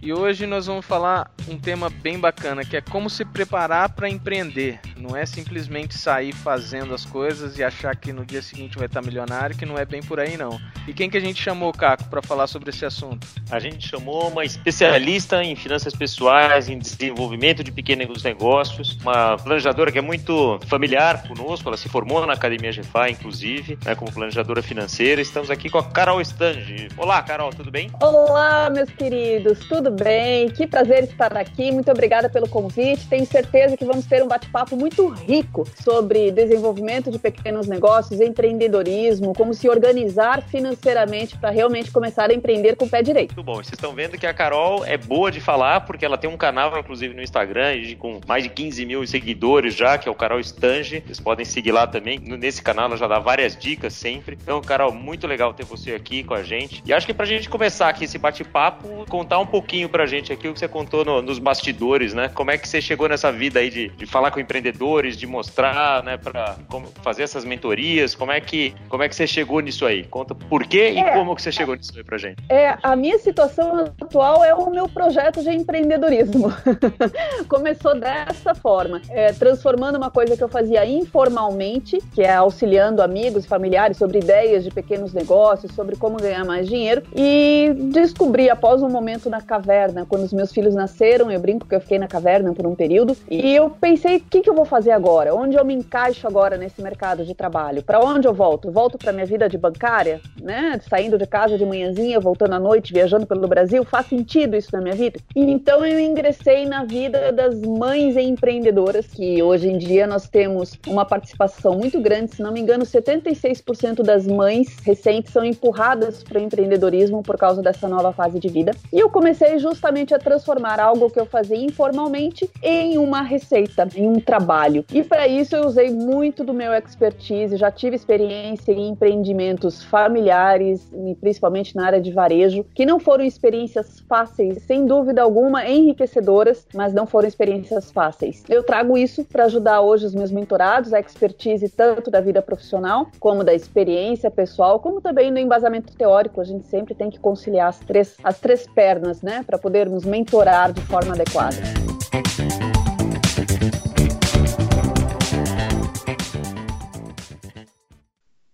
E hoje nós vamos falar um tema bem bacana, que é como se preparar para empreender. Não é simplesmente sair fazendo as coisas e achar que no dia seguinte vai estar milionário, que não é bem por aí não. E quem que a gente chamou, Caco, para falar sobre esse assunto? A gente chamou uma especialista em finanças pessoais, em desenvolvimento de pequenos negócios, uma planejadora que é muito familiar conosco, ela se formou na Academia GFA, inclusive, né, como planejadora financeira. Estamos aqui com a Carol Stange. Olá, Carol, tudo bem? Olá, meus queridos, tudo tudo bem? Que prazer estar aqui. Muito obrigada pelo convite. Tenho certeza que vamos ter um bate-papo muito rico sobre desenvolvimento de pequenos negócios, empreendedorismo, como se organizar financeiramente para realmente começar a empreender com o pé direito. Muito bom. Vocês estão vendo que a Carol é boa de falar, porque ela tem um canal, inclusive, no Instagram, com mais de 15 mil seguidores já, que é o Carol Stange. Vocês podem seguir lá também. Nesse canal ela já dá várias dicas sempre. Então, Carol, muito legal ter você aqui com a gente. E acho que para a gente começar aqui esse bate-papo, contar um pouquinho pouquinho pra gente aqui o que você contou no, nos bastidores, né? Como é que você chegou nessa vida aí de, de falar com empreendedores, de mostrar, né, pra como fazer essas mentorias, como é que, como é que você chegou nisso aí? Conta por quê e é, como que você chegou nisso aí pra gente. É, a minha situação atual é o meu projeto de empreendedorismo. Começou dessa forma, é, transformando uma coisa que eu fazia informalmente, que é auxiliando amigos e familiares sobre ideias de pequenos negócios, sobre como ganhar mais dinheiro, e descobri após um momento na caverna caverna. Quando os meus filhos nasceram, eu brinco que eu fiquei na caverna por um período. E eu pensei, o que, que eu vou fazer agora? Onde eu me encaixo agora nesse mercado de trabalho? Para onde eu volto? Volto para minha vida de bancária, né? Saindo de casa de manhãzinha, voltando à noite, viajando pelo Brasil. Faz sentido isso na minha vida? Então eu ingressei na vida das mães empreendedoras, que hoje em dia nós temos uma participação muito grande. Se não me engano, 76% das mães recentes são empurradas para o empreendedorismo por causa dessa nova fase de vida. E eu comecei justamente a transformar algo que eu fazia informalmente em uma receita, em um trabalho. E para isso eu usei muito do meu expertise, já tive experiência em empreendimentos familiares, principalmente na área de varejo, que não foram experiências fáceis, sem dúvida alguma, enriquecedoras, mas não foram experiências fáceis. Eu trago isso para ajudar hoje os meus mentorados, a expertise tanto da vida profissional, como da experiência pessoal, como também no embasamento teórico. A gente sempre tem que conciliar as três, as três pernas, né? Para podermos mentorar de forma adequada.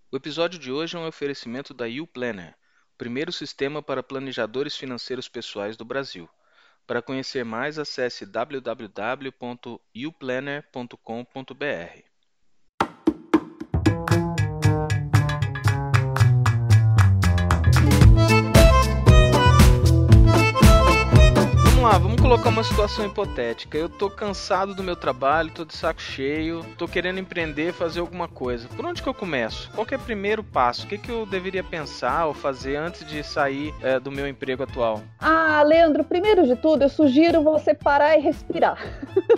O episódio de hoje é um oferecimento da YouPlanner, o primeiro sistema para planejadores financeiros pessoais do Brasil. Para conhecer mais, acesse www.youplanner.com.br. lá, vamos colocar uma situação hipotética. Eu tô cansado do meu trabalho, tô de saco cheio, tô querendo empreender, fazer alguma coisa. Por onde que eu começo? Qual é o primeiro passo? O que, que eu deveria pensar ou fazer antes de sair é, do meu emprego atual? Ah, Leandro, primeiro de tudo, eu sugiro você parar e respirar.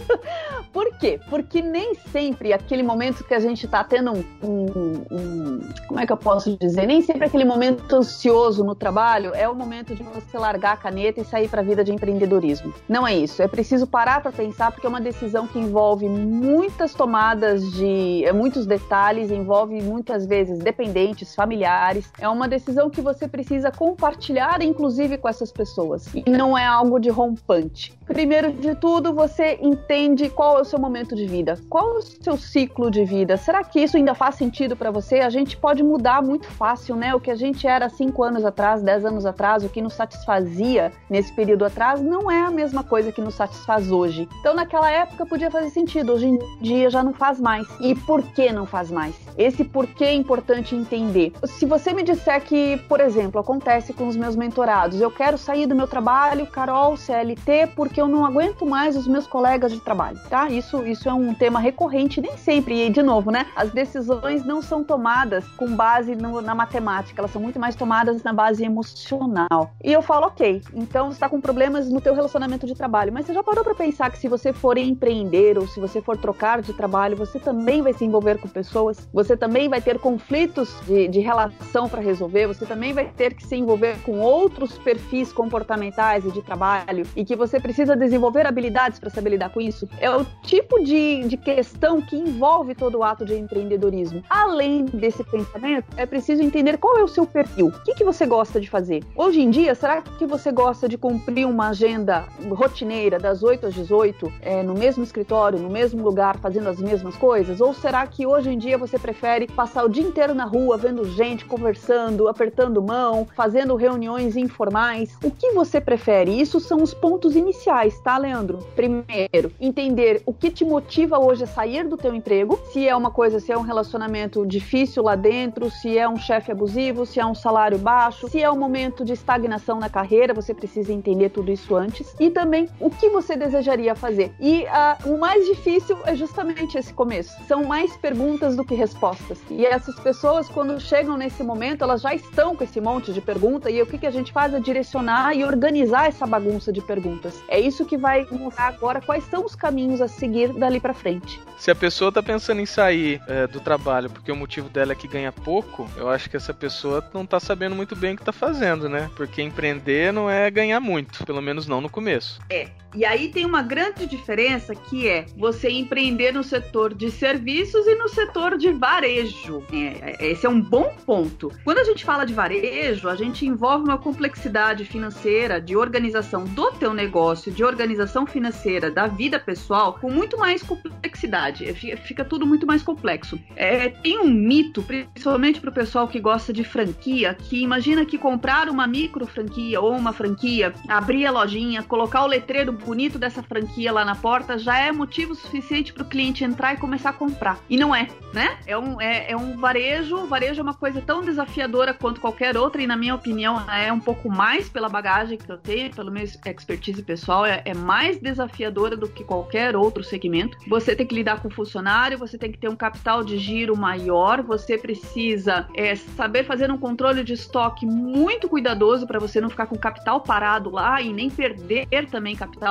Por quê? Porque nem sempre aquele momento que a gente tá tendo um, um, um, Como é que eu posso dizer? Nem sempre aquele momento ansioso no trabalho é o momento de você largar a caneta e sair para a vida de empreendedor empreendedorismo. Não é isso. É preciso parar para pensar porque é uma decisão que envolve muitas tomadas de é, muitos detalhes, envolve muitas vezes dependentes, familiares. É uma decisão que você precisa compartilhar, inclusive com essas pessoas. E não é algo de rompante. Primeiro de tudo, você entende qual é o seu momento de vida, qual é o seu ciclo de vida. Será que isso ainda faz sentido para você? A gente pode mudar muito fácil, né? O que a gente era cinco anos atrás, dez anos atrás, o que nos satisfazia nesse período atrás, não é a mesma coisa que nos satisfaz hoje. Então, naquela época podia fazer sentido, hoje em dia já não faz mais. E por que não faz mais? Esse porquê é importante entender. Se você me disser que, por exemplo, acontece com os meus mentorados, eu quero sair do meu trabalho, Carol, CLT, porque eu não aguento mais os meus colegas de trabalho, tá? Isso, isso é um tema recorrente, nem sempre. E, de novo, né? As decisões não são tomadas com base no, na matemática, elas são muito mais tomadas na base emocional. E eu falo, ok, então você está com problemas no teu relacionamento de trabalho, mas você já parou para pensar que se você for empreender ou se você for trocar de trabalho, você também vai se envolver com pessoas, você também vai ter conflitos de, de relação para resolver, você também vai ter que se envolver com outros perfis comportamentais e de trabalho e que você precisa desenvolver habilidades para saber lidar com isso. É o tipo de, de questão que envolve todo o ato de empreendedorismo. Além desse pensamento, é preciso entender qual é o seu perfil. O que, que você gosta de fazer? Hoje em dia, será que você gosta de cumprir uma agenda rotineira das 8 às 18, é, no mesmo escritório, no mesmo lugar, fazendo as mesmas coisas? Ou será que hoje em dia você prefere passar o dia inteiro na rua, vendo gente, conversando, apertando mão, fazendo reuniões informais? O que você prefere? Isso são os pontos iniciais, tá, Leandro? Primeiro, entender o que te motiva hoje a sair do teu emprego, se é uma coisa, se é um relacionamento difícil lá dentro, se é um chefe abusivo, se é um salário baixo, se é um momento de estagnação na carreira, você precisa entender tudo isso antes. E também o que você desejaria fazer. E uh, o mais difícil é justamente esse começo. São mais perguntas do que respostas. E essas pessoas, quando chegam nesse momento, elas já estão com esse monte de pergunta. E o que, que a gente faz é direcionar e organizar essa bagunça de perguntas. É isso que vai mostrar agora quais são os caminhos a seguir dali para frente. Se a pessoa tá pensando em sair é, do trabalho porque o motivo dela é que ganha pouco, eu acho que essa pessoa não tá sabendo muito bem o que tá fazendo, né? Porque empreender não é ganhar muito, pelo menos não no começo. É. E aí tem uma grande diferença que é você empreender no setor de serviços e no setor de varejo. É, esse é um bom ponto. Quando a gente fala de varejo, a gente envolve uma complexidade financeira, de organização do teu negócio, de organização financeira da vida pessoal, com muito mais complexidade. Fica tudo muito mais complexo. É, tem um mito, principalmente para o pessoal que gosta de franquia, que imagina que comprar uma micro franquia ou uma franquia, abrir a lojinha, colocar o letreiro bonito dessa franquia lá na porta já é motivo suficiente para o cliente entrar e começar a comprar. E não é, né? É um, é, é um varejo. O varejo é uma coisa tão desafiadora quanto qualquer outra, e na minha opinião é um pouco mais pela bagagem que eu tenho, pelo meu expertise pessoal, é, é mais desafiadora do que qualquer outro segmento. Você tem que lidar com funcionário, você tem que ter um capital de giro maior, você precisa é, saber fazer um controle de estoque muito cuidadoso para você não ficar com capital parado lá e nem perder também capital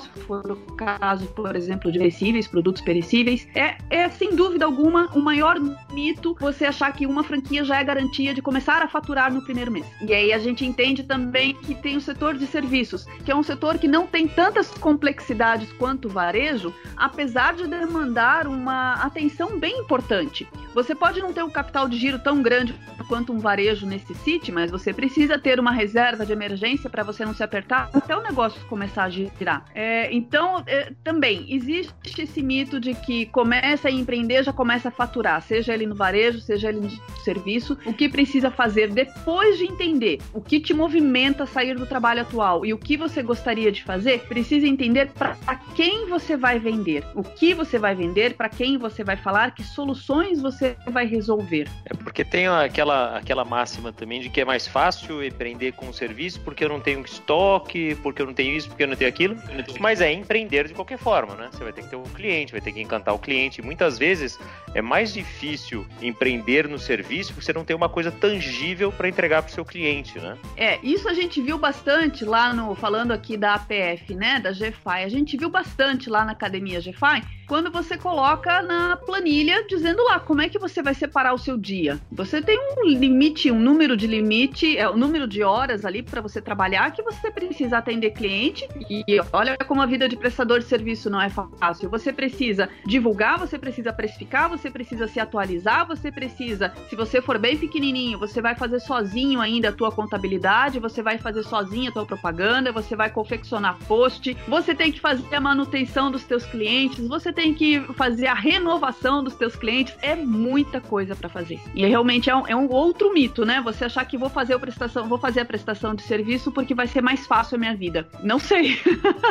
se for o caso, por exemplo, de perecíveis, produtos perecíveis. É, é sem dúvida alguma o maior mito você achar que uma franquia já é garantia de começar a faturar no primeiro mês. E aí a gente entende também que tem o setor de serviços, que é um setor que não tem tantas complexidades quanto o varejo, apesar de demandar uma atenção bem importante. Você pode não ter um capital de giro tão grande quanto um varejo necessite, mas você precisa ter uma reserva de emergência para você não se apertar até o negócio começar a girar. É, então, é, também existe esse mito de que começa a empreender já começa a faturar, seja ele no varejo, seja ele no serviço. O que precisa fazer depois de entender o que te movimenta a sair do trabalho atual e o que você gostaria de fazer, precisa entender para quem você vai vender, o que você vai vender, para quem você vai falar, que soluções você vai resolver. É porque tem aquela, aquela máxima também de que é mais fácil empreender com um serviço porque eu não tenho estoque, porque eu não tenho isso, porque eu não tenho aquilo. Mas é empreender de qualquer forma, né? Você vai ter que ter um cliente, vai ter que encantar o cliente. muitas vezes é mais difícil empreender no serviço porque você não tem uma coisa tangível para entregar para o seu cliente, né? É, isso a gente viu bastante lá no falando aqui da APF, né, da GFI. A gente viu bastante lá na academia GFI quando você coloca na planilha dizendo lá como é que você vai separar o seu dia. Você tem um limite, um número de limite, é o um número de horas ali para você trabalhar que você precisa atender cliente. E olha como a vida de prestador de serviço não é fácil. Você precisa divulgar, você precisa precificar, você precisa se atualizar, você precisa, se você for bem pequenininho, você vai fazer sozinho ainda a tua contabilidade, você vai fazer sozinho a tua propaganda, você vai confeccionar post, você tem que fazer a manutenção dos teus clientes, você tem que fazer a renovação dos teus clientes, é muita coisa para fazer. E realmente é um, é um, outro mito, né? Você achar que vou fazer a prestação, vou fazer a prestação de serviço porque vai ser mais fácil a minha vida. Não sei.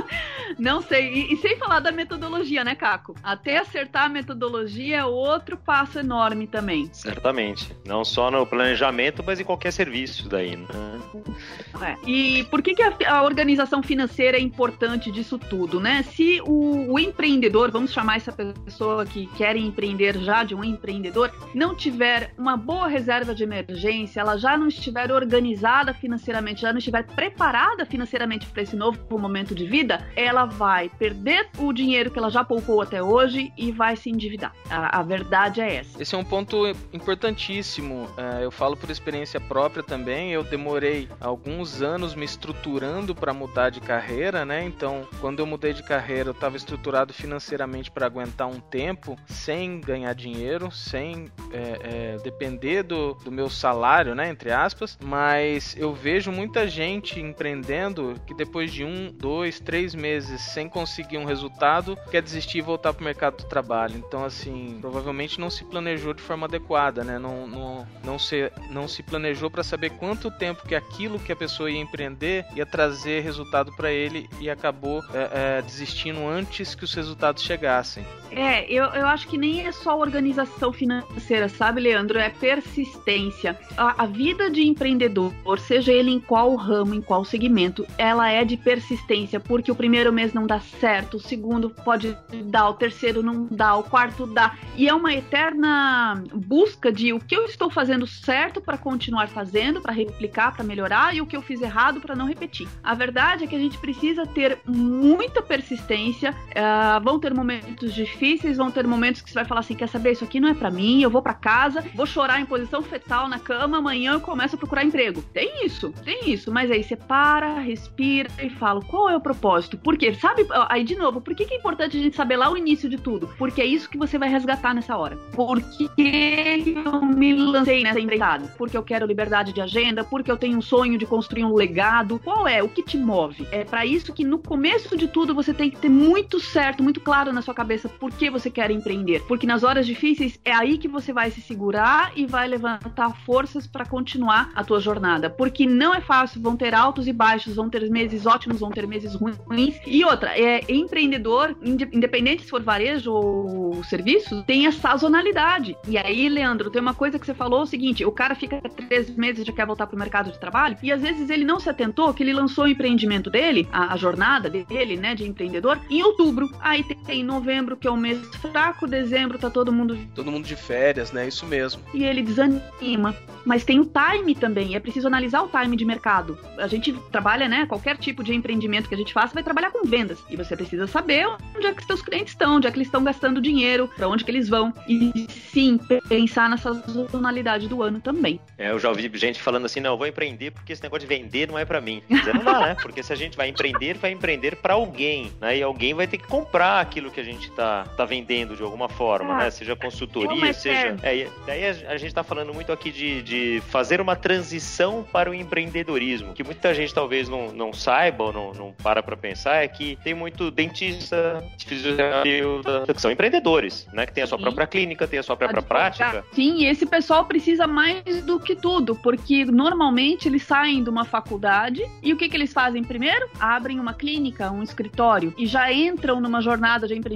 Não sei. E, e, sem falar da metodologia, né, Caco? Até acertar a metodologia é outro passo enorme também. Certamente. Não só no planejamento, mas em qualquer serviço daí, né? É. E por que, que a, a, organização financeira é importante disso tudo, né? Se o, o empreendedor, vamos chamar essa pessoa que quer empreender já de um empreendedor, não tiver uma boa reserva de emergência, ela já não estiver organizada financeiramente, já não estiver preparada financeiramente para esse novo momento de vida, ela vai perder o dinheiro que ela já poupou até hoje e vai se endividar. A, a verdade é essa. Esse é um ponto importantíssimo. Uh, eu falo por experiência própria também. Eu demorei alguns anos me estruturando para mudar de carreira, né? Então, quando eu mudei de carreira, eu estava estruturado financeiramente para aguentar um tempo sem ganhar dinheiro, sem é, é, depender do, do meu salário, né? Entre aspas. Mas eu vejo muita gente empreendendo que depois de um, dois, três meses sem conseguir um resultado, quer desistir e voltar para o mercado do trabalho. Então, assim, provavelmente não se planejou de forma adequada, né? Não, não, não, se, não se planejou para saber quanto tempo que aquilo que a pessoa ia empreender ia trazer resultado para ele e acabou é, é, desistindo antes que os resultados chegassem. É, eu, eu acho que nem é só organização financeira, sabe, Leandro? É persistência. A, a vida de empreendedor, seja ele em qual ramo, em qual segmento, ela é de persistência, porque o primeiro mês não dá certo, o segundo pode dar, o terceiro não dá, o quarto dá. E é uma eterna busca de o que eu estou fazendo certo para continuar fazendo, para replicar, para melhorar, e o que eu fiz errado para não repetir. A verdade é que a gente precisa ter muita persistência, uh, vão ter momentos difíceis, vão ter momentos que você vai falar assim: quer saber, isso aqui não é para mim, eu vou para casa, vou chorar em posição fetal na cama, amanhã eu começo a procurar emprego. Tem isso, tem isso, mas aí você para, respira e fala: qual é o propósito? Por quê? Sabe, aí de novo, por que, que é importante a gente saber lá o início de tudo? Porque é isso que você vai resgatar nessa hora. Por que eu me lancei nessa empreitada? Porque eu quero liberdade de agenda, porque eu tenho um sonho de construir um legado. Qual é? O que te move? É para isso que no começo de tudo você tem que ter muito certo, muito claro na sua cabeça por que você quer empreender. Porque nas horas difíceis é aí que você vai se segurar e vai levantar forças para continuar a tua jornada. Porque não é fácil, vão ter altos e baixos, vão ter meses ótimos, vão ter meses ruins. E outra, é empreendedor, independente se for varejo ou serviço, tem a sazonalidade. E aí, Leandro, tem uma coisa que você falou o seguinte: o cara fica três meses e já quer voltar pro mercado de trabalho, e às vezes ele não se atentou que ele lançou o empreendimento dele, a, a jornada dele, né, de empreendedor, em outubro. Aí tem, tem novembro, que é um mês fraco, dezembro tá todo mundo. Todo mundo de férias, né? Isso mesmo. E ele desanima. Mas tem o time também, é preciso analisar o time de mercado. A gente trabalha, né? Qualquer tipo de empreendimento que a gente faça vai trabalhar com vendas. E você precisa saber onde é que seus clientes estão, onde é que eles estão gastando dinheiro, para onde que eles vão. E sim, pensar nessa sazonalidade do ano também. É, eu já ouvi gente falando assim, não, eu vou empreender porque esse negócio de vender não é para mim. Mas não dá, né? Porque se a gente vai empreender, vai empreender para alguém, né? E alguém vai ter que comprar aquilo que a gente tá, tá vendendo de alguma forma, ah, né? Seja consultoria, seja... É, daí a gente tá falando muito aqui de, de fazer uma transição para o empreendedorismo, que muita gente talvez não, não saiba ou não, não para pra pensar, é que tem muito dentista, fisioterapeuta, que são empreendedores, né? Que tem a sua Sim. própria clínica, tem a sua própria prática. Sim, e esse pessoal precisa mais do que tudo, porque normalmente eles saem de uma faculdade e o que, que eles fazem primeiro? Abrem uma clínica, um escritório e já entram numa jornada de empreendedorismo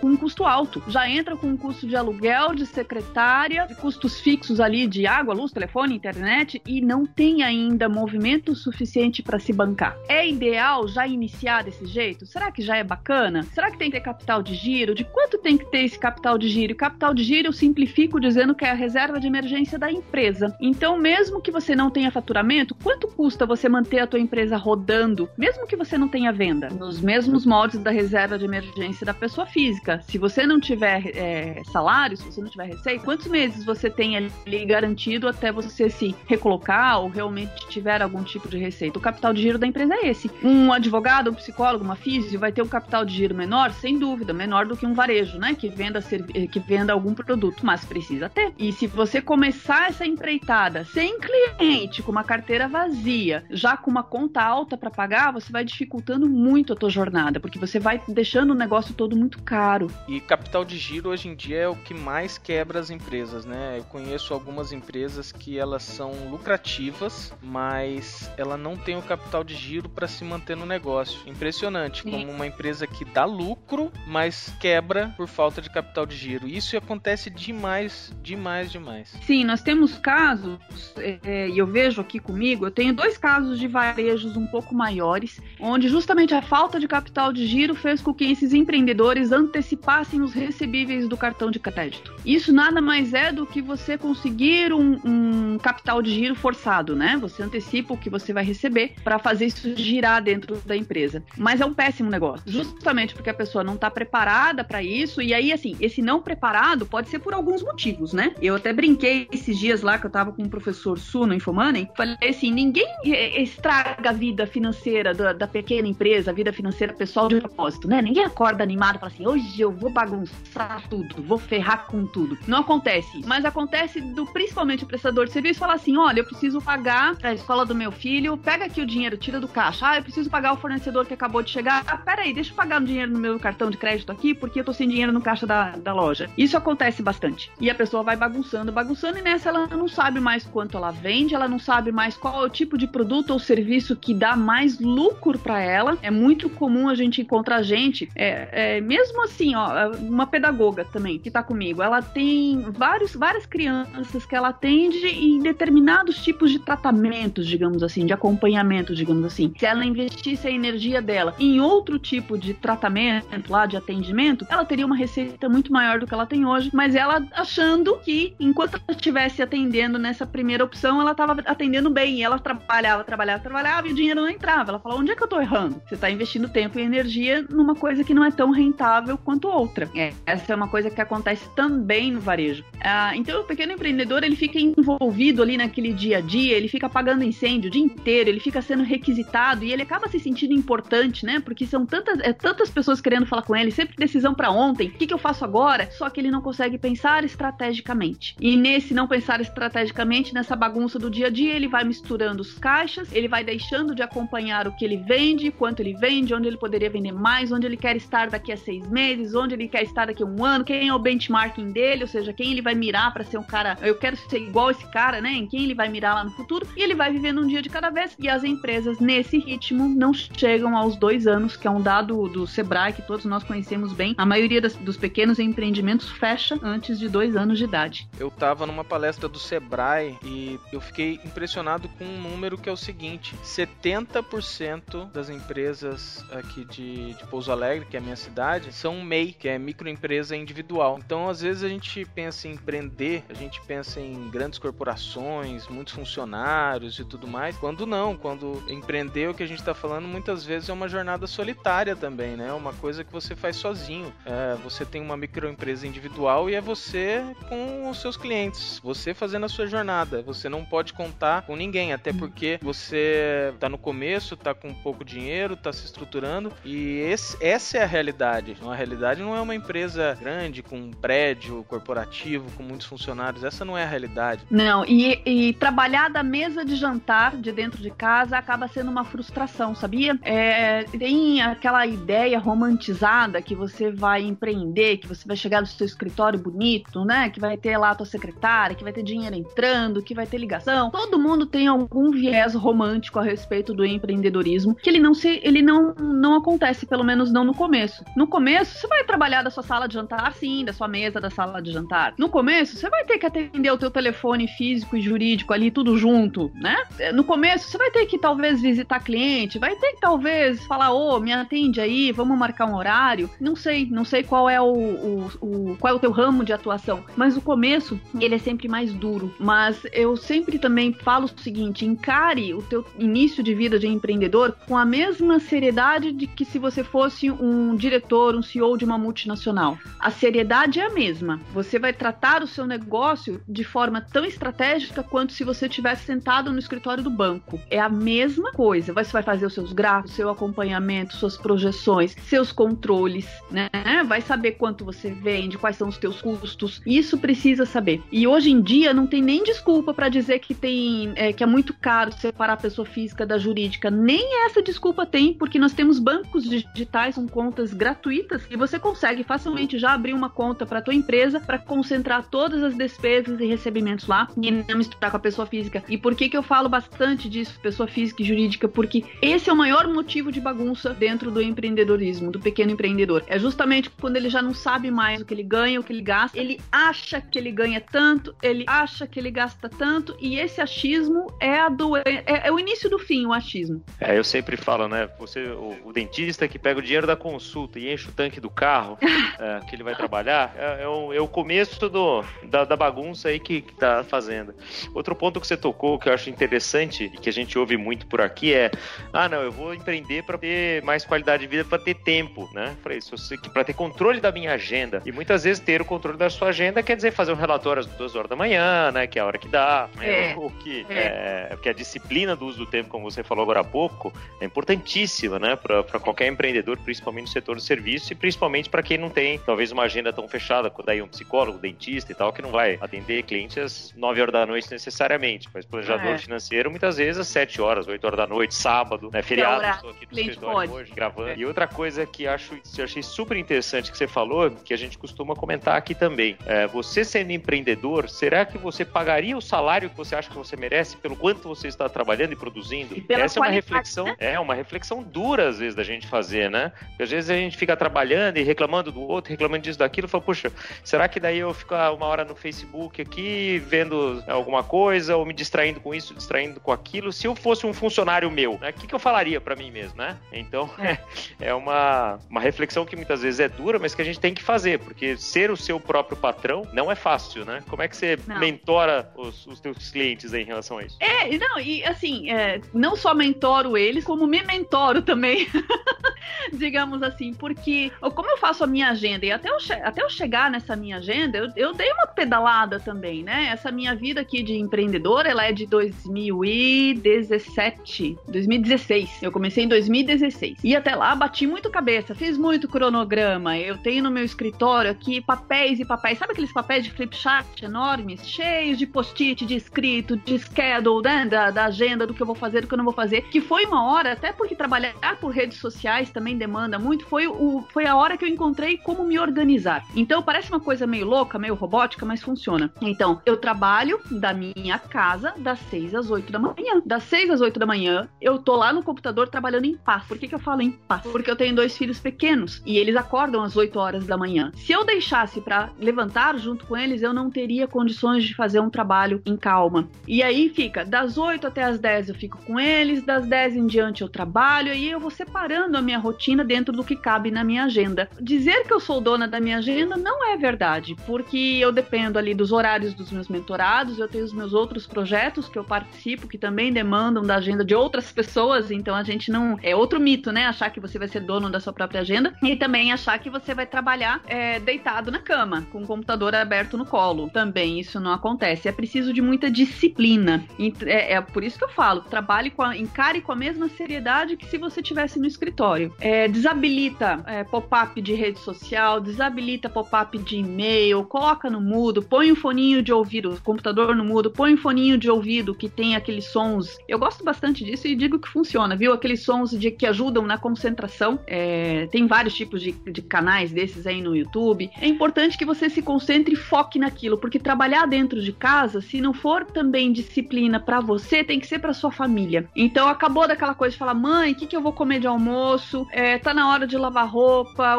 com um custo alto. Já entram com um custo de aluguel, de secretária, de custos fixos ali de água, luz, telefone, internet e não tem ainda movimento suficiente para se bancar. É ideal já iniciar desse jeito? Será que já é bacana? Será que tem que ter capital de giro? De quanto tem que ter esse capital de giro? capital de giro eu simplifico dizendo que é a reserva de emergência da empresa. Então, mesmo que você não tenha faturamento, quanto custa você manter a tua empresa rodando, mesmo que você não tenha venda? Nos mesmos moldes da reserva de emergência da pessoa física. Se você não tiver é, salário, se você não tiver receita, quantos meses você tem ali garantido até você se recolocar ou realmente tiver algum tipo de receita? O capital de giro da empresa é esse. Um advogado, um psicólogo, uma física vai ter um capital de giro menor? Sem dúvida, menor do que um varejo, né? Que venda, que venda algum produto, mas precisa ter. E se você começar essa empreitada sem cliente, com uma carteira vazia, já com uma conta alta para pagar, você vai dificultando muito a tua jornada, porque você vai deixando o negócio todo muito caro. E capital de giro hoje em dia é o que mais quebra as, empresas, né? Eu conheço algumas empresas que elas são lucrativas, mas ela não tem o capital de giro para se manter no negócio. Impressionante, Sim. como uma empresa que dá lucro, mas quebra por falta de capital de giro. Isso acontece demais, demais, demais. Sim, nós temos casos, é, é, e eu vejo aqui comigo, eu tenho dois casos de varejos um pouco maiores, onde justamente a falta de capital de giro fez com que esses empreendedores antecipassem os recebíveis do cartão de crédito. Isso nada mais é do que você conseguir um, um capital de giro forçado, né? Você antecipa o que você vai receber para fazer isso girar dentro da empresa. Mas é um péssimo negócio, justamente porque a pessoa não está preparada para isso. E aí, assim, esse não preparado pode ser por alguns motivos, né? Eu até brinquei esses dias lá que eu estava com o professor Su no Infomoney, falei assim: ninguém estraga a vida financeira da, da pequena empresa, a vida financeira pessoal de propósito, né? Ninguém acorda animado fala assim: hoje eu vou bagunçar tudo, vou ferrar com tudo. Não acontece isso. Mas acontece do principalmente o prestador de serviço falar assim: olha, eu preciso pagar a escola do meu filho, pega aqui o dinheiro, tira do caixa. Ah, eu preciso pagar o fornecedor que acabou de chegar. Ah, peraí, deixa eu pagar o dinheiro no meu cartão de crédito aqui, porque eu tô sem dinheiro no caixa da, da loja. Isso acontece bastante. E a pessoa vai bagunçando, bagunçando, e nessa ela não sabe mais quanto ela vende, ela não sabe mais qual é o tipo de produto ou serviço que dá mais lucro para ela. É muito comum a gente encontrar gente, é, é, mesmo assim, ó, uma pedagoga também que tá comigo, ela tem vários, várias crianças que ela atende em determinados tipos de tratamentos, digamos assim, de acompanhamento, digamos assim. Se ela investisse a energia dela em outro tipo de tratamento lá, de atendimento, ela teria uma receita muito maior do que ela tem hoje, mas ela achando que enquanto ela estivesse atendendo nessa primeira opção, ela estava atendendo bem, e ela trabalhava, trabalhava, trabalhava e o dinheiro não entrava. Ela falou: onde é que eu tô errando? Você está investindo tempo e energia numa coisa que não é tão rentável quanto outra. É, essa é uma coisa que acontece também no varejo. Ah, então, o pequeno empreendedor ele fica envolvido ali naquele dia a dia, ele fica apagando incêndio o dia inteiro, ele fica sendo requisitado e ele acaba se sentindo importante, né? Porque são tantas, é, tantas pessoas querendo falar com ele, sempre decisão para ontem, o que, que eu faço agora? Só que ele não consegue pensar estrategicamente. E nesse não pensar estrategicamente, nessa bagunça do dia a dia, ele vai misturando os caixas, ele vai deixando de acompanhar o que ele vende, quanto ele vende, onde ele poderia vender mais, onde ele quer estar daqui a seis meses, onde ele quer estar daqui a um ano, quem é o benchmarking dele, ou seja, quem ele vai mirar para ser um cara, eu quero ser igual esse cara, né? Em quem ele vai mirar lá no futuro, e ele vai vivendo um dia de cada vez. E as empresas, nesse ritmo, não chegam aos dois anos, que é um dado do Sebrae que todos nós conhecemos bem. A maioria das, dos pequenos empreendimentos fecha antes de dois anos de idade. Eu estava numa palestra do Sebrae e eu fiquei impressionado com um número que é o seguinte: 70% das empresas aqui de, de Pouso Alegre, que é a minha cidade, são MEI, que é microempresa individual. Então, às vezes a gente pensa em empreender, a gente pensa em grandes corporações, muitos funcionários e tudo mais. Quando não, quando empreender o que a gente está falando, muitas vezes é uma jornada solitária também, né? Uma coisa que você faz sozinho. É, você tem uma microempresa individual e é você com os seus clientes, você fazendo a sua jornada. Você não pode contar com ninguém, até porque você está no começo, está com pouco dinheiro, está se estruturando e esse, essa é a realidade. A realidade não é uma empresa grande com um prédio corporativo com muitos funcionários. Essa não é a realidade. Não, e, e trabalhar da mesa de jantar de dentro de casa acaba sendo uma frustração, sabia? É, tem aquela ideia romantizada que você vai empreender, que você vai chegar no seu escritório bonito, né? Que vai ter lá a tua secretária, que vai ter dinheiro entrando, que vai ter ligação. Todo mundo tem algum viés romântico a respeito do empreendedorismo, que ele não se, ele não, não acontece, pelo menos não no começo. No começo, você vai trabalhar da sua sala de jantar, sim, da sua mesa da sala de jantar. No começo, você vai ter que atender o teu telefone físico e jurídico ali tudo junto, né? No começo, você vai ter que talvez visitar cliente, vai ter que talvez falar, ô, oh, me atende aí, vamos marcar um horário. Não sei, não sei qual é o, o, o, qual é o teu ramo de atuação, mas o começo ele é sempre mais duro. Mas eu sempre também falo o seguinte: encare o teu início de vida de empreendedor com a mesma seriedade de que se você fosse um diretor, um CEO de uma multinacional. A seriedade é a mesma. Você vai tratar o seu negócio de forma tão estratégica quanto se você tivesse sentado no escritório do banco. É a mesma coisa. Você vai fazer os seus gráficos, seu acompanhamento, suas projeções, seus controles, né? Vai saber quanto você vende, quais são os teus custos. Isso precisa saber. E hoje em dia não tem nem desculpa para dizer que tem é, que é muito caro separar a pessoa física da jurídica. Nem essa desculpa tem, porque nós temos bancos digitais com contas gratuitas e você consegue facilmente já abrir uma conta para tua empresa para concentrar todas as despesas e recebimentos lá e não misturar com a pessoa física. E por que que eu falo bastante disso, pessoa física e jurídica? Porque esse é o maior motivo de bagunça dentro do empreendedorismo, do pequeno empreendedor. É justamente quando ele já não sabe mais o que ele ganha, o que ele gasta, ele acha que ele ganha tanto, ele acha que ele gasta tanto, e esse achismo é, a do, é, é o início do fim, o achismo. É, eu sempre falo, né? Você, o, o dentista que pega o dinheiro da consulta e enche o tanque do carro é, que ele vai trabalhar, é, é, o, é o começo do, da, da bagunça aí que, que tá fazendo. Outro ponto que você tocou que eu acho interessante e que a gente ouve muito por aqui é: ah, não, eu vou empreender para ter mais qualidade de vida, para ter tempo, né? Para isso, para ter controle da minha agenda. E muitas vezes ter o controle da sua agenda quer dizer fazer um relatório às duas horas da manhã, né? Que é a hora que dá, né? É. O que É. é, porque a disciplina do uso do tempo, como você falou agora há pouco, é importantíssima, né? Para qualquer empreendedor, principalmente no setor do serviço e principalmente para quem não tem talvez uma agenda tão fechada, daí um psicólogo, dentista e tal, que não vai atender clientes às 9 horas da noite necessariamente, mas planejador É. financeiro muitas vezes às 7 horas, 8 horas da noite, sábado, né? Feriado, horário estou aqui no escritório pode. hoje gravando. E outra coisa que acho, eu achei super interessante que você falou, que a gente costuma comentar aqui também. É, você sendo empreendedor, será que você pagaria o salário que você acha que você merece pelo quanto você está trabalhando e produzindo? E Essa é uma reflexão, né? é uma reflexão dura às vezes da gente fazer, né? Porque às vezes a gente fica trabalhando e reclamando do outro, reclamando disso, daquilo, fala, puxa, será que daí eu fico uma hora no Facebook aqui vendo alguma coisa ou me distraindo com isso, distraindo com aquilo? Se eu fosse um funcionário meu, né? O que, que eu falaria pra mim mesmo, né? Então, é uma, uma reflexão que muitas vezes é dura, mas que a gente tem que fazer, porque ser o seu próprio patrão não é fácil, né? Como é que você Não. mentora os, os teus clientes aí em relação a isso? É, não, e assim, é, não só mentoro eles, como me mentoro também. Digamos assim, porque como eu faço a minha agenda e até eu, até eu chegar nessa minha agenda, eu, eu dei uma pedalada também, né? Essa minha vida aqui de empreendedor, ela é de 2017, 2016. Eu comecei em 2016. E até lá bati muito cabeça, fiz muito cronograma. Eu tenho no meu escritório aqui papéis e papéis. Sabe aqueles papéis de flip chart enormes, cheios de post-it, de escrito, de schedule, né? Da, da agenda, do que eu vou fazer, do que eu não vou fazer. Que foi uma hora, até porque trabalhar por redes sociais também demanda muito, foi, o, foi a hora que eu encontrei como me organizar. Então parece uma coisa meio louca, meio robótica, mas funciona. Então, eu trabalho da minha casa das 6 às 8 da manhã. Das 6 às 8 da manhã, eu tô lá no computador trabalhando em paz. Por que, que eu falo em paz? Porque eu tenho dois filhos pequenos e eles acordam às 8 horas da manhã. Se eu deixasse pra levantar junto com eles, eu não teria condições de fazer um trabalho em calma. E aí fica, das 8 até as 10 eu fico com eles, das 10 em diante eu trabalho, e eu vou separando a minha rotina dentro do que cabe na minha agenda. Dizer que eu sou dona da minha agenda não é verdade, porque eu dependo ali dos horários dos meus mentorados, eu tenho os meus outros projetos que eu participo, que também demandam da agenda de outras pessoas, então a gente não. É outro mito, né? Achar que você vai ser dono da sua própria agenda e também achar que você vai trabalhar é, deitado na cama, com o computador aberto no colo. Também isso não acontece. É preciso de muita disciplina. É, é por isso que eu falo: trabalhe com a, encare com a mesma seriedade que se você tivesse no escritório. É, desabilita é, pop-up de rede social, desabilita pop-up de e-mail, coloca no mudo, põe um foninho de ouvido, o computador no mudo, põe um foninho de ouvido que tem aqueles sons. Eu gosto bastante disso e digo que funciona, viu? Aqueles sons de que ajudam na concentração. É, tem vários tipos de, de canais desses aí no YouTube. É importante que você se concentre e foque naquilo, porque trabalhar dentro de casa, se não for também disciplina para você, tem que ser para sua família. Então acabou daquela coisa de falar, mãe, o que, que eu vou comer de almoço? É, tá na hora de lavar roupa.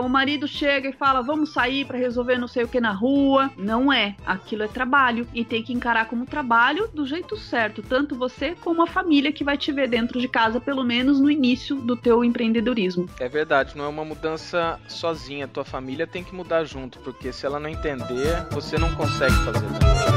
O marido chega e fala, vamos sair para resolver não sei o que na rua. Não é. Aquilo é trabalho e tem que encarar como trabalho do jeito certo, tanto você como a família que vai te ver dentro de casa, pelo menos no início do teu empreendedorismo. É verdade, não é uma mudança sozinha. Tua família tem que mudar junto, porque se ela não entender, você não consegue fazer nada.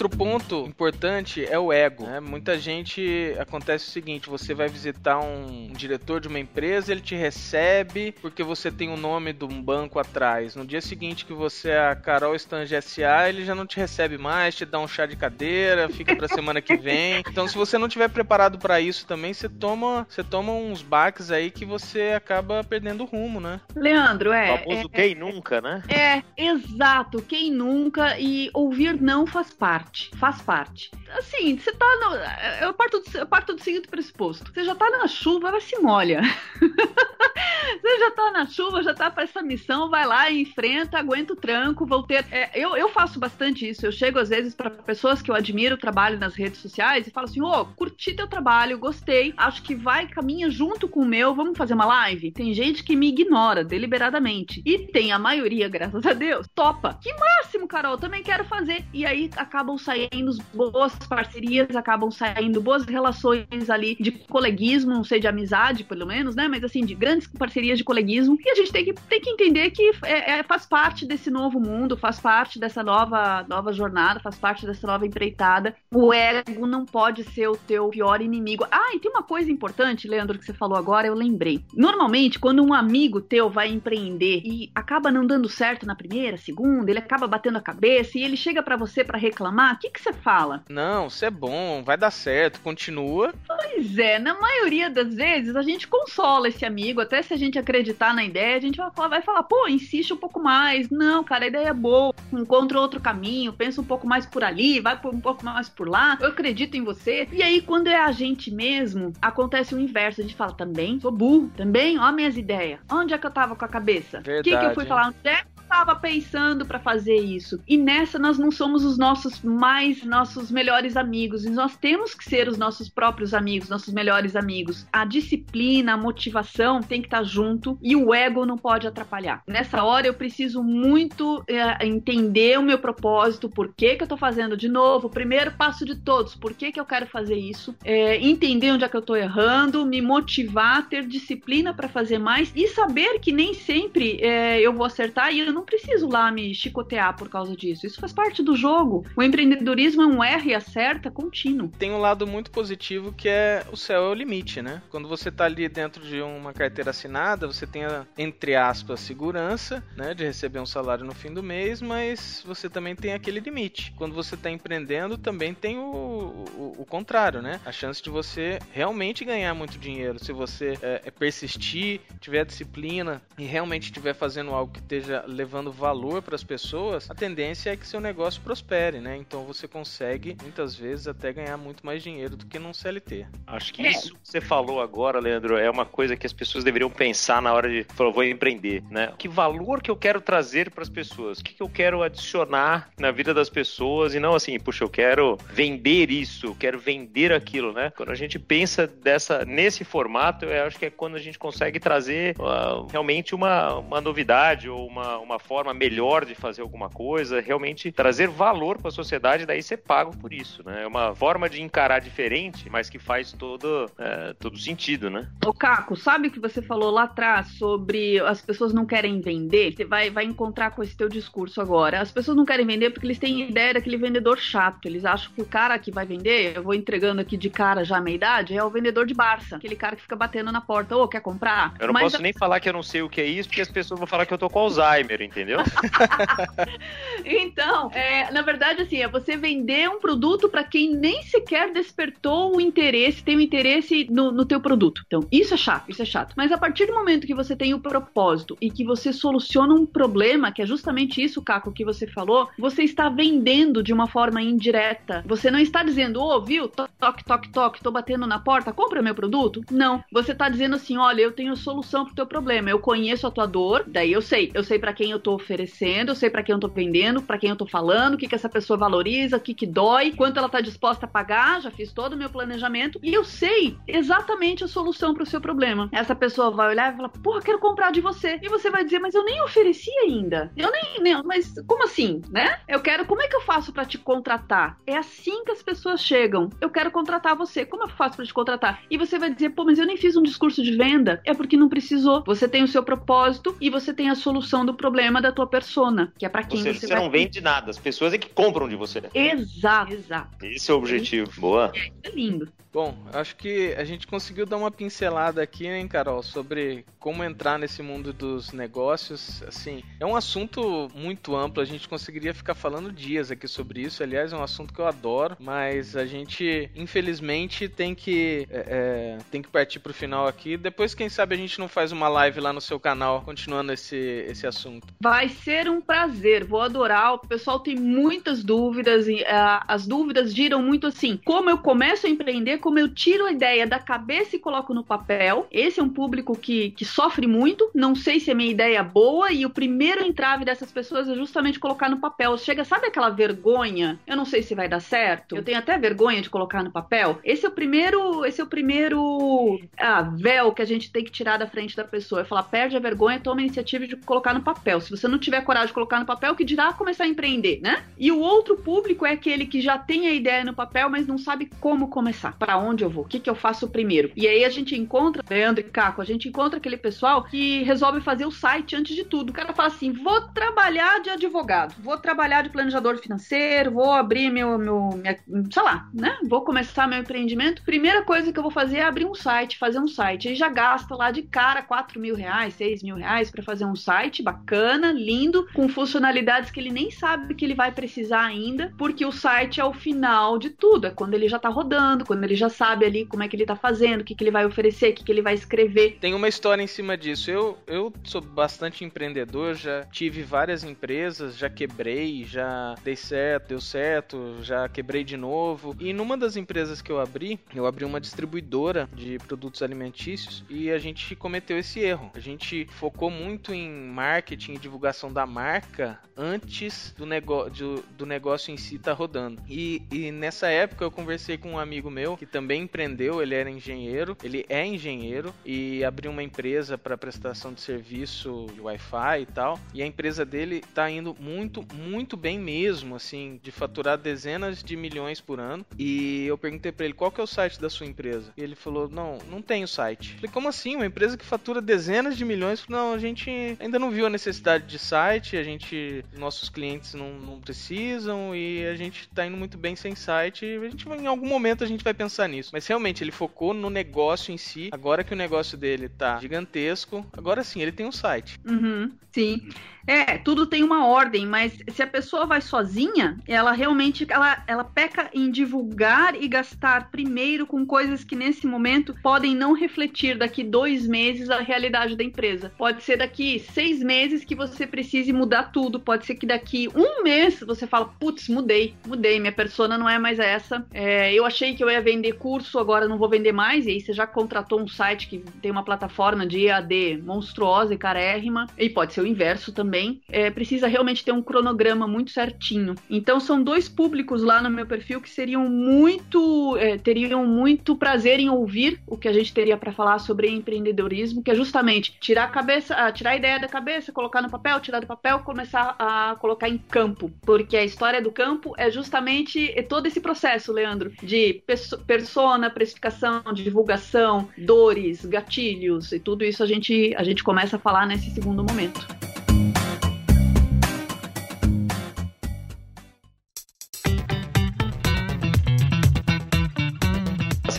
Outro ponto importante é o ego. né? Muita gente acontece o seguinte: você vai visitar um diretor de uma empresa, ele te recebe porque você tem o nome de um banco atrás. No dia seguinte que você é a Carol Stange SA, ele já não te recebe mais, te dá um chá de cadeira, fica pra semana que vem. Então, se você não tiver preparado para isso também, você toma, você toma uns baques aí que você acaba perdendo o rumo, né? Leandro, O é. famoso é, quem nunca, né? É, exato. Quem nunca? E ouvir não faz parte. Parte. Faz parte. Assim, você tá no. Eu parto, do, eu parto do seguinte pressuposto. Você já tá na chuva, vai se molha. você já tá na chuva, já tá pra essa missão, vai lá, enfrenta, aguenta o tranco, vou ter. É, eu, eu faço bastante isso. Eu chego às vezes para pessoas que eu admiro o trabalho nas redes sociais e falo assim: ô, oh, curti teu trabalho, gostei, acho que vai, caminha junto com o meu, vamos fazer uma live? Tem gente que me ignora deliberadamente. E tem a maioria, graças a Deus, topa. Que máximo, Carol, também quero fazer. E aí acabam saindo boas parcerias, acabam saindo boas relações ali de coleguismo, não sei, de amizade, pelo menos, né? Mas assim, de grandes parcerias de coleguismo. E a gente tem que, tem que entender que é, é, faz parte desse novo mundo, faz parte dessa nova, nova jornada, faz parte dessa nova empreitada. O ego não pode ser o teu pior inimigo. Ah, e tem uma coisa importante, Leandro, que você falou agora, eu lembrei. Normalmente, quando um amigo teu vai empreender e acaba não dando certo na primeira, segunda, ele acaba batendo a cabeça e ele chega para você para reclamar, o que, que você fala? Não, isso é bom, vai dar certo, continua. Pois é, na maioria das vezes a gente consola esse amigo, até se a gente acreditar na ideia, a gente vai falar, vai falar pô, insiste um pouco mais. Não, cara, a ideia é boa, encontra outro caminho, pensa um pouco mais por ali, vai um pouco mais por lá, eu acredito em você. E aí, quando é a gente mesmo, acontece o inverso, a gente fala, também sou burro, também, ó minhas ideias. Onde é que eu tava com a cabeça? O que, que eu fui falar? Onde é estava pensando para fazer isso. E nessa nós não somos os nossos mais nossos melhores amigos. E nós temos que ser os nossos próprios amigos, nossos melhores amigos. A disciplina, a motivação tem que estar tá junto e o ego não pode atrapalhar. Nessa hora eu preciso muito é, entender o meu propósito, por que, que eu tô fazendo de novo. O primeiro passo de todos, por que, que eu quero fazer isso? É, entender onde é que eu tô errando, me motivar, ter disciplina para fazer mais e saber que nem sempre é, eu vou acertar e eu não não preciso lá me chicotear por causa disso. Isso faz parte do jogo. O empreendedorismo é um R e acerta contínuo. Tem um lado muito positivo que é o céu é o limite, né? Quando você tá ali dentro de uma carteira assinada, você tem a, entre aspas, segurança, né? De receber um salário no fim do mês, mas você também tem aquele limite. Quando você tá empreendendo, também tem o, o, o contrário, né? A chance de você realmente ganhar muito dinheiro se você é, é persistir, tiver disciplina e realmente estiver fazendo algo que esteja levando levando valor para as pessoas, a tendência é que seu negócio prospere, né? Então você consegue muitas vezes até ganhar muito mais dinheiro do que num CLT. Acho que é. isso que você falou agora, Leandro, é uma coisa que as pessoas deveriam pensar na hora de falar, vou empreender, né? Que valor que eu quero trazer para as pessoas? O que, que eu quero adicionar na vida das pessoas e não assim, puxa, eu quero vender isso, eu quero vender aquilo, né? Quando a gente pensa dessa nesse formato, eu acho que é quando a gente consegue trazer uh, realmente uma, uma novidade ou uma, uma forma melhor de fazer alguma coisa, realmente trazer valor para a sociedade, daí ser pago por isso, né? É uma forma de encarar diferente, mas que faz todo, é, todo sentido, né? Ô Caco, sabe o que você falou lá atrás sobre as pessoas não querem vender? Você vai, vai encontrar com esse teu discurso agora. As pessoas não querem vender porque eles têm ideia daquele vendedor chato. Eles acham que o cara que vai vender, eu vou entregando aqui de cara já a minha idade, é o vendedor de Barça. Aquele cara que fica batendo na porta, ô, quer comprar? Eu não mas posso nem falar que eu não sei o que é isso, porque as pessoas vão falar que eu tô com Alzheimer, entendeu? então, é, na verdade, assim, é você vender um produto para quem nem sequer despertou o interesse, tem o interesse no, no teu produto. Então, isso é chato, isso é chato. Mas a partir do momento que você tem o propósito e que você soluciona um problema, que é justamente isso, Caco, que você falou, você está vendendo de uma forma indireta. Você não está dizendo, ô, oh, viu, toque, toque, toque, tô batendo na porta, compra meu produto? Não. Você está dizendo assim, olha, eu tenho solução pro teu problema, eu conheço a tua dor, daí eu sei, eu sei para quem eu tô oferecendo, eu sei para quem eu tô vendendo, para quem eu tô falando, o que, que essa pessoa valoriza, o que, que dói, quanto ela tá disposta a pagar, já fiz todo o meu planejamento e eu sei exatamente a solução para o seu problema. Essa pessoa vai olhar e falar, porra, quero comprar de você. E você vai dizer, mas eu nem ofereci ainda. Eu nem, nem mas como assim, né? Eu quero, como é que eu faço para te contratar? É assim que as pessoas chegam. Eu quero contratar você. Como eu faço para te contratar? E você vai dizer, pô, mas eu nem fiz um discurso de venda. É porque não precisou. Você tem o seu propósito e você tem a solução do problema da tua persona, que é para quem Ou seja, você, você vai... não vende nada, as pessoas é que compram de você. Exato, exato. Esse é o objetivo. Boa. É, é lindo. Bom, acho que a gente conseguiu dar uma pincelada aqui, hein, Carol, sobre como entrar nesse mundo dos negócios. Assim, é um assunto muito amplo, a gente conseguiria ficar falando dias aqui sobre isso. Aliás, é um assunto que eu adoro, mas a gente, infelizmente, tem que, é, é tem que partir pro final aqui. Depois, quem sabe, a gente não faz uma live lá no seu canal continuando esse, esse assunto. Vai ser um prazer, vou adorar. O pessoal tem muitas dúvidas e uh, as dúvidas giram muito assim: como eu começo a empreender, como eu tiro a ideia da cabeça e coloco no papel. Esse é um público que, que sofre muito. Não sei se a minha ideia é boa e o primeiro entrave dessas pessoas é justamente colocar no papel. Chega, sabe aquela vergonha? Eu não sei se vai dar certo. Eu tenho até vergonha de colocar no papel. Esse é o primeiro, esse é o primeiro ah, véu que a gente tem que tirar da frente da pessoa. É falar, perde a vergonha, toma a iniciativa de colocar no papel. Se você não tiver coragem de colocar no papel, que dirá começar a empreender, né? E o outro público é aquele que já tem a ideia no papel, mas não sabe como começar. Para onde eu vou? O que, que eu faço primeiro? E aí a gente encontra, Leandro e Caco, a gente encontra aquele pessoal que resolve fazer o site antes de tudo. O cara fala assim: vou trabalhar de advogado, vou trabalhar de planejador financeiro, vou abrir meu, meu minha, sei lá, né? Vou começar meu empreendimento. Primeira coisa que eu vou fazer é abrir um site, fazer um site. Aí já gasta lá de cara 4 mil reais, 6 mil reais para fazer um site bacana, lindo, com funcionalidades que ele nem sabe que ele vai precisar ainda, porque o site é o final de tudo, é quando ele já tá rodando, quando ele já sabe ali como é que ele tá fazendo, o que, que ele vai oferecer, o que, que ele vai escrever. Tem uma história em cima disso. Eu, eu sou bastante empreendedor, já tive várias empresas, já quebrei, já dei certo, deu certo, já quebrei de novo. E numa das empresas que eu abri, eu abri uma distribuidora de produtos alimentícios e a gente cometeu esse erro. A gente focou muito em marketing divulgação da marca antes do, negócio, do negócio em si tá rodando. E, e nessa época eu conversei com um amigo meu que também empreendeu, ele era engenheiro, ele é engenheiro e abriu uma empresa para prestação de serviço de Wi-Fi e tal. E a empresa dele tá indo muito, muito bem mesmo, assim, de faturar dezenas de milhões por ano. E eu perguntei para ele qual que é o site da sua empresa. E ele falou: "Não, não tem o site". Eu falei: "Como assim? Uma empresa que fatura dezenas de milhões?" Não, a gente ainda não viu a necessidade de site, a gente nossos clientes não, não precisam e a gente tá indo muito bem sem site. A gente em algum momento a gente vai pensar nisso. Mas realmente ele focou no negócio em si. Agora que o negócio dele tá gigantesco, agora sim, ele tem um site. Uhum, sim. É, tudo tem uma ordem, mas se a pessoa vai sozinha, ela realmente ela, ela peca em divulgar e gastar primeiro com coisas que nesse momento podem não refletir daqui dois meses a realidade da empresa. Pode ser daqui seis meses que você precise mudar tudo. Pode ser que daqui um mês você fala, putz, mudei, mudei, minha persona não é mais essa. É, eu achei que eu ia vender curso, agora não vou vender mais. E aí você já contratou um site que tem uma plataforma de EAD monstruosa e carérrima. E pode ser o inverso também é, precisa realmente ter um cronograma muito certinho. Então são dois públicos lá no meu perfil que seriam muito, é, teriam muito prazer em ouvir o que a gente teria para falar sobre empreendedorismo, que é justamente tirar a cabeça, ah, tirar a ideia da cabeça, colocar no papel, tirar do papel, começar a colocar em campo, porque a história do campo é justamente todo esse processo, Leandro, de persona, precificação, divulgação, dores, gatilhos e tudo isso a gente a gente começa a falar nesse segundo momento.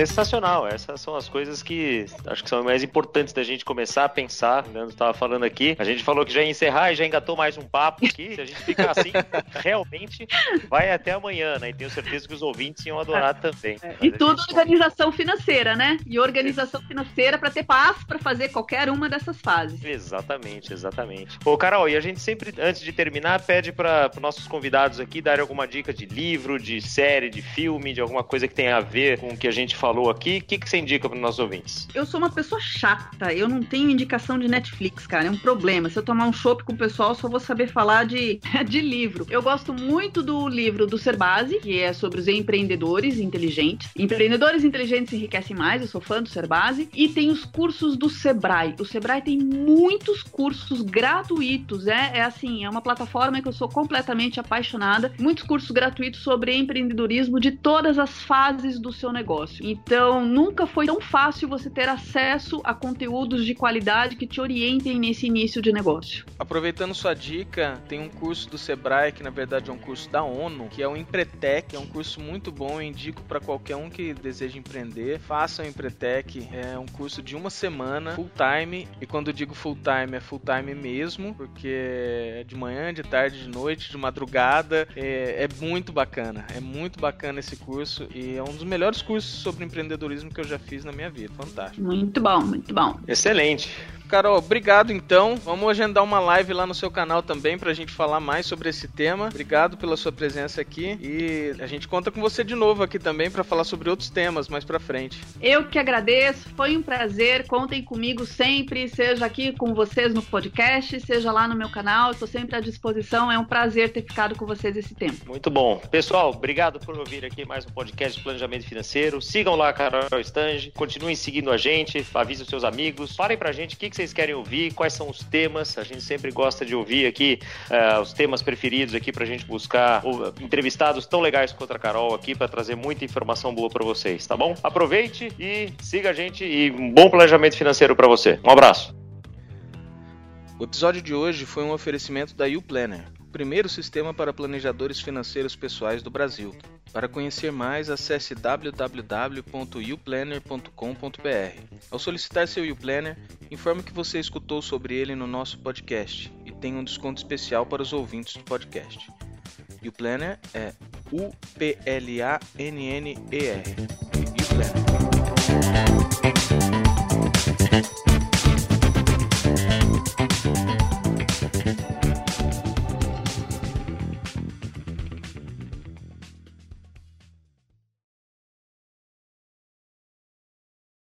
Sensacional. Essas são as coisas que acho que são mais importantes da gente começar a pensar. O Leandro estava falando aqui. A gente falou que já ia encerrar e já engatou mais um papo aqui. Se a gente ficar assim, realmente vai até amanhã, né? E tenho certeza que os ouvintes iam adorar também. É. E tudo organização financeira, né? E organização financeira para ter paz para fazer qualquer uma dessas fases. Exatamente, exatamente. Ô, Carol, e a gente sempre, antes de terminar, pede para os nossos convidados aqui darem alguma dica de livro, de série, de filme, de alguma coisa que tenha a ver com o que a gente falou falou aqui, o que, que você indica para os nossos ouvintes? Eu sou uma pessoa chata, eu não tenho indicação de Netflix, cara, é um problema. Se eu tomar um chopp com o pessoal, só vou saber falar de, de livro. Eu gosto muito do livro do Serbase, que é sobre os empreendedores inteligentes. Empreendedores inteligentes enriquecem mais, eu sou fã do Serbase. E tem os cursos do Sebrae. O Sebrae tem muitos cursos gratuitos, é, é assim, é uma plataforma que eu sou completamente apaixonada. Muitos cursos gratuitos sobre empreendedorismo de todas as fases do seu negócio. Então, nunca foi tão fácil você ter acesso a conteúdos de qualidade que te orientem nesse início de negócio. Aproveitando sua dica, tem um curso do Sebrae, que na verdade é um curso da ONU, que é o Empretec, é um curso muito bom, eu indico para qualquer um que deseja empreender. Faça o Empretec, é um curso de uma semana, full time, e quando digo full time, é full time mesmo, porque é de manhã, de tarde, de noite, de madrugada, é, é muito bacana, é muito bacana esse curso. E é um dos melhores cursos sobre empreendedorismo que eu já fiz na minha vida. Fantástico. Muito bom, muito bom. Excelente. Carol, obrigado então. Vamos agendar uma live lá no seu canal também pra gente falar mais sobre esse tema. Obrigado pela sua presença aqui e a gente conta com você de novo aqui também para falar sobre outros temas mais pra frente. Eu que agradeço, foi um prazer. Contem comigo sempre, seja aqui com vocês no podcast, seja lá no meu canal. Estou sempre à disposição. É um prazer ter ficado com vocês esse tempo. Muito bom. Pessoal, obrigado por ouvir aqui mais um podcast de planejamento financeiro. Sigam lá a Carol Stange, continuem seguindo a gente, avisem os seus amigos. Falem pra gente o que, vocês querem ouvir, quais são os temas. A gente sempre gosta de ouvir aqui uh, os temas preferidos aqui pra gente buscar uh, entrevistados tão legais quanto a Carol aqui para trazer muita informação boa para vocês, tá bom? Aproveite e siga a gente e um bom planejamento financeiro para você. Um abraço. O episódio de hoje foi um oferecimento da YouPlanner, primeiro sistema para planejadores financeiros pessoais do Brasil. Para conhecer mais, acesse www.uplanner.com.br. Ao solicitar seu Uplanner, informe que você escutou sobre ele no nosso podcast e tem um desconto especial para os ouvintes do podcast. Uplanner é U P L A N N E R. Uplanner.